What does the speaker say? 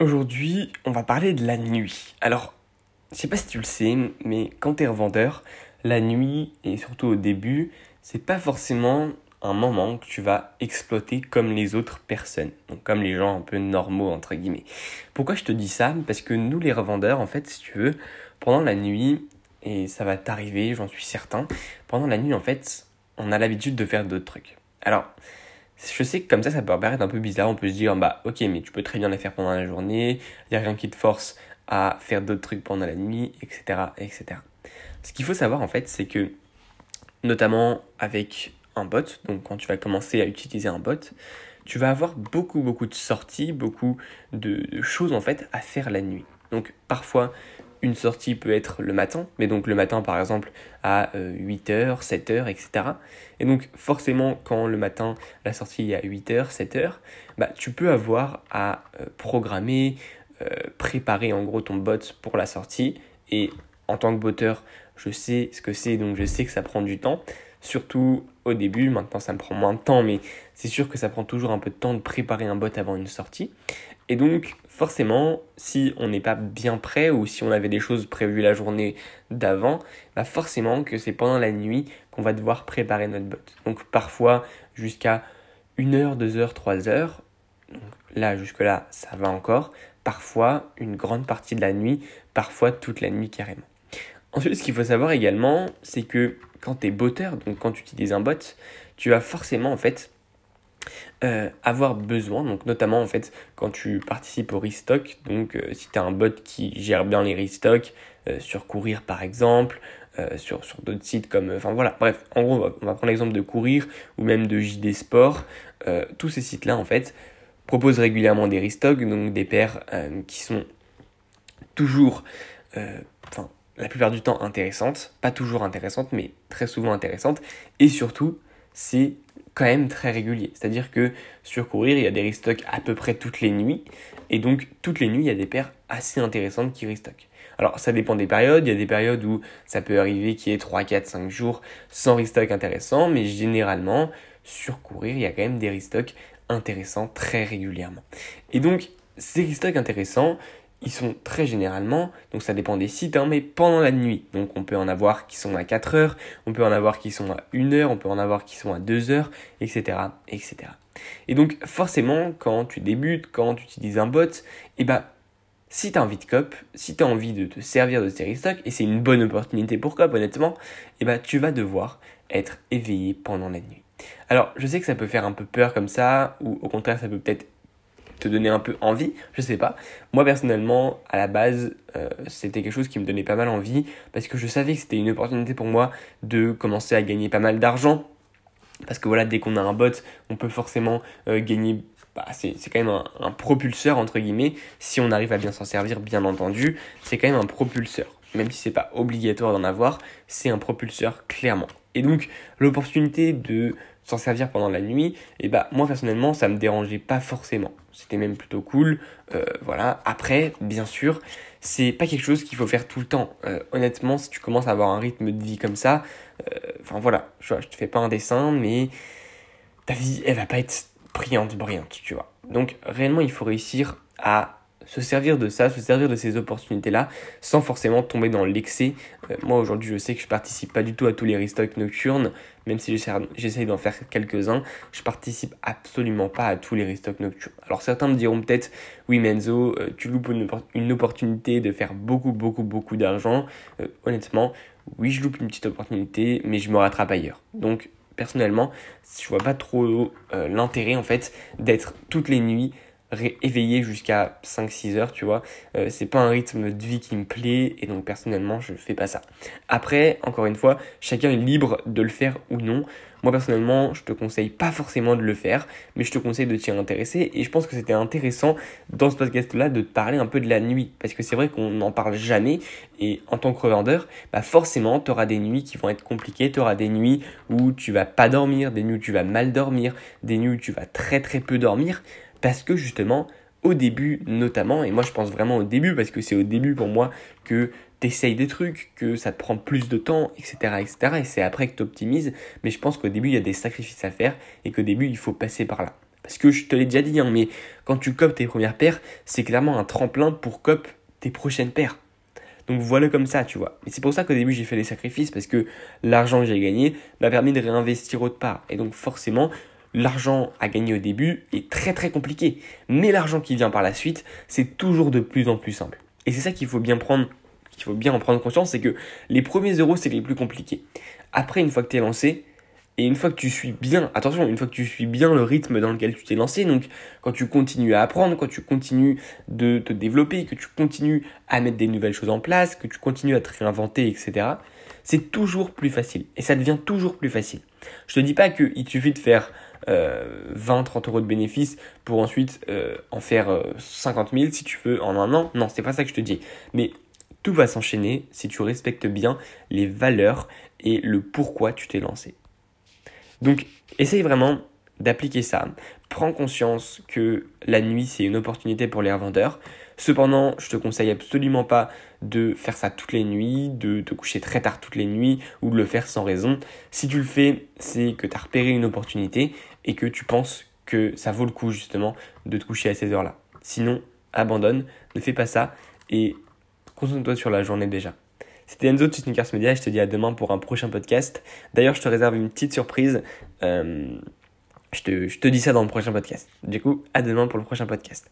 Aujourd'hui, on va parler de la nuit. Alors, je sais pas si tu le sais, mais quand tu es revendeur, la nuit, et surtout au début, c'est pas forcément un moment que tu vas exploiter comme les autres personnes, donc comme les gens un peu normaux entre guillemets. Pourquoi je te dis ça? Parce que nous les revendeurs, en fait, si tu veux, pendant la nuit, et ça va t'arriver, j'en suis certain, pendant la nuit, en fait, on a l'habitude de faire d'autres trucs. Alors, je sais que comme ça, ça peut paraître un peu bizarre. On peut se dire, bah ok, mais tu peux très bien les faire pendant la journée, il n'y a rien qui te force à faire d'autres trucs pendant la nuit, etc. etc. Ce qu'il faut savoir en fait, c'est que, notamment avec un bot, donc quand tu vas commencer à utiliser un bot, tu vas avoir beaucoup beaucoup de sorties, beaucoup de, de choses en fait à faire la nuit. Donc parfois une sortie peut être le matin, mais donc le matin par exemple à 8h, 7h, etc. Et donc forcément quand le matin la sortie est à 8h, 7h, bah, tu peux avoir à euh, programmer, euh, préparer en gros ton bot pour la sortie. Et en tant que botteur, je sais ce que c'est, donc je sais que ça prend du temps. Surtout au début, maintenant ça me prend moins de temps, mais c'est sûr que ça prend toujours un peu de temps de préparer un bot avant une sortie. Et donc, forcément, si on n'est pas bien prêt ou si on avait des choses prévues la journée d'avant, bah forcément que c'est pendant la nuit qu'on va devoir préparer notre bot. Donc, parfois jusqu'à 1 heure, 2 heures, 3 heures. là, jusque-là, ça va encore. Parfois, une grande partie de la nuit, parfois toute la nuit carrément. Ensuite, ce qu'il faut savoir également, c'est que quand tu es botteur, donc quand tu utilises un bot, tu vas forcément en fait euh, avoir besoin, donc notamment en fait quand tu participes au restock, donc euh, si tu as un bot qui gère bien les restocks, euh, sur Courir par exemple, sur, d'autres sites comme, enfin voilà, bref, en gros on va, prendre l'exemple de Courir ou même de JD Sport, tous ces sites-là en fait proposent régulièrement des restocks, donc des paires qui sont toujours, la plupart du temps intéressantes, pas toujours intéressantes mais très souvent intéressantes, et surtout c'est quand même très régulier. C'est-à-dire que sur Courir, il y a des restocks à peu près toutes les nuits. Et donc, toutes les nuits, il y a des paires assez intéressantes qui restockent. Alors, ça dépend des périodes. Il y a des périodes où ça peut arriver qu'il y ait 3, 4, 5 jours sans restock intéressant. Mais généralement, sur Courir, il y a quand même des restocks intéressants très régulièrement. Et donc, ces restocks intéressants, ils sont très généralement, donc ça dépend des sites, hein, mais pendant la nuit. Donc on peut en avoir qui sont à 4 heures, on peut en avoir qui sont à 1 heure, on peut en avoir qui sont à 2 heures, etc. etc. Et donc forcément, quand tu débutes, quand tu utilises un bot, et eh bah, si tu as envie de cop, si tu as envie de te servir de ces stocks, et c'est une bonne opportunité pour cop honnêtement, et eh bah, tu vas devoir être éveillé pendant la nuit. Alors je sais que ça peut faire un peu peur comme ça, ou au contraire ça peut peut-être te donner un peu envie, je sais pas. Moi personnellement, à la base, euh, c'était quelque chose qui me donnait pas mal envie parce que je savais que c'était une opportunité pour moi de commencer à gagner pas mal d'argent. Parce que voilà, dès qu'on a un bot, on peut forcément euh, gagner. Bah, c'est quand même un, un, propulseur entre guillemets. Si on arrive à bien s'en servir, bien entendu, c'est quand même un propulseur. Même si c'est pas obligatoire d'en avoir, c'est un propulseur clairement. Et donc l'opportunité de s'en servir pendant la nuit, et bah moi personnellement ça me dérangeait pas forcément. C'était même plutôt cool. Euh, voilà. Après, bien sûr, c'est pas quelque chose qu'il faut faire tout le temps. Euh, honnêtement, si tu commences à avoir un rythme de vie comme ça, euh, enfin voilà, je, je te fais pas un dessin, mais ta vie elle va pas être brillante, brillante, tu vois. Donc réellement il faut réussir à se servir de ça, se servir de ces opportunités-là, sans forcément tomber dans l'excès. Euh, moi aujourd'hui, je sais que je participe pas du tout à tous les restocks nocturnes, même si j'essaye d'en faire quelques-uns, je participe absolument pas à tous les restocks nocturnes. Alors certains me diront peut-être, oui Menzo, euh, tu loupes une, opportunité de faire beaucoup, beaucoup, beaucoup d'argent. Euh, honnêtement, oui, je loupe une petite opportunité, mais je me rattrape ailleurs. Donc personnellement, je vois pas trop l'intérêt en fait d'être toutes les nuits éveillé jusqu'à 5-6 heures, tu vois. Euh, c'est pas un rythme de vie qui me plaît et donc personnellement je fais pas ça. Après, encore une fois, chacun est libre de le faire ou non. Moi personnellement, je te conseille pas forcément de le faire, mais je te conseille de t'y intéresser et je pense que c'était intéressant dans ce podcast là de te parler un peu de la nuit parce que c'est vrai qu'on n'en parle jamais et en tant que revendeur, bah forcément, tu auras des nuits qui vont être compliquées, tu auras des nuits où tu vas pas dormir, des nuits où tu vas mal dormir, des nuits où tu vas très très peu dormir parce que justement, au début notamment, et moi je pense vraiment au début, parce que c'est au début pour moi que tu essayes des trucs, que ça te prend plus de temps, etc. etc. et c'est après que tu optimises, mais je pense qu'au début il y a des sacrifices à faire, et qu'au début il faut passer par là. Parce que je te l'ai déjà dit, hein, mais quand tu copes tes premières paires, c'est clairement un tremplin pour cop tes prochaines paires. Donc voilà comme ça, tu vois. Et c'est pour ça qu'au début j'ai fait les sacrifices, parce que l'argent que j'ai gagné m'a permis de réinvestir autre part. Et donc forcément, l'argent à gagner au début est très très compliqué. Mais l'argent qui vient par la suite, c'est toujours de plus en plus simple. Et c'est ça qu'il faut bien prendre, qu'il faut bien en prendre conscience, c'est que les premiers euros, c'est les plus compliqués. Après, une fois que tu es lancé, et une fois que tu suis bien, attention, une fois que tu suis bien le rythme dans lequel tu t'es lancé, donc quand tu continues à apprendre, quand tu continues de te développer, que tu continues à mettre des nouvelles choses en place, que tu continues à te réinventer, etc., c'est toujours plus facile. Et ça devient toujours plus facile. Je te dis pas qu'il suffit de faire 20, euh, 30 euros de bénéfices pour ensuite euh, en faire 50 euh, 000 si tu veux en un an. Non, c'est pas ça que je te dis. Mais tout va s'enchaîner si tu respectes bien les valeurs et le pourquoi tu t'es lancé. Donc, essaye vraiment d'appliquer ça. Prends conscience que la nuit, c'est une opportunité pour les revendeurs. Cependant, je te conseille absolument pas de faire ça toutes les nuits, de te coucher très tard toutes les nuits ou de le faire sans raison. Si tu le fais, c'est que tu as repéré une opportunité et que tu penses que ça vaut le coup justement de te coucher à ces heures-là. Sinon, abandonne, ne fais pas ça et concentre-toi sur la journée déjà. C'était Enzo de Sneakers Media, je te dis à demain pour un prochain podcast. D'ailleurs, je te réserve une petite surprise. Euh, je, te, je te dis ça dans le prochain podcast. Du coup, à demain pour le prochain podcast.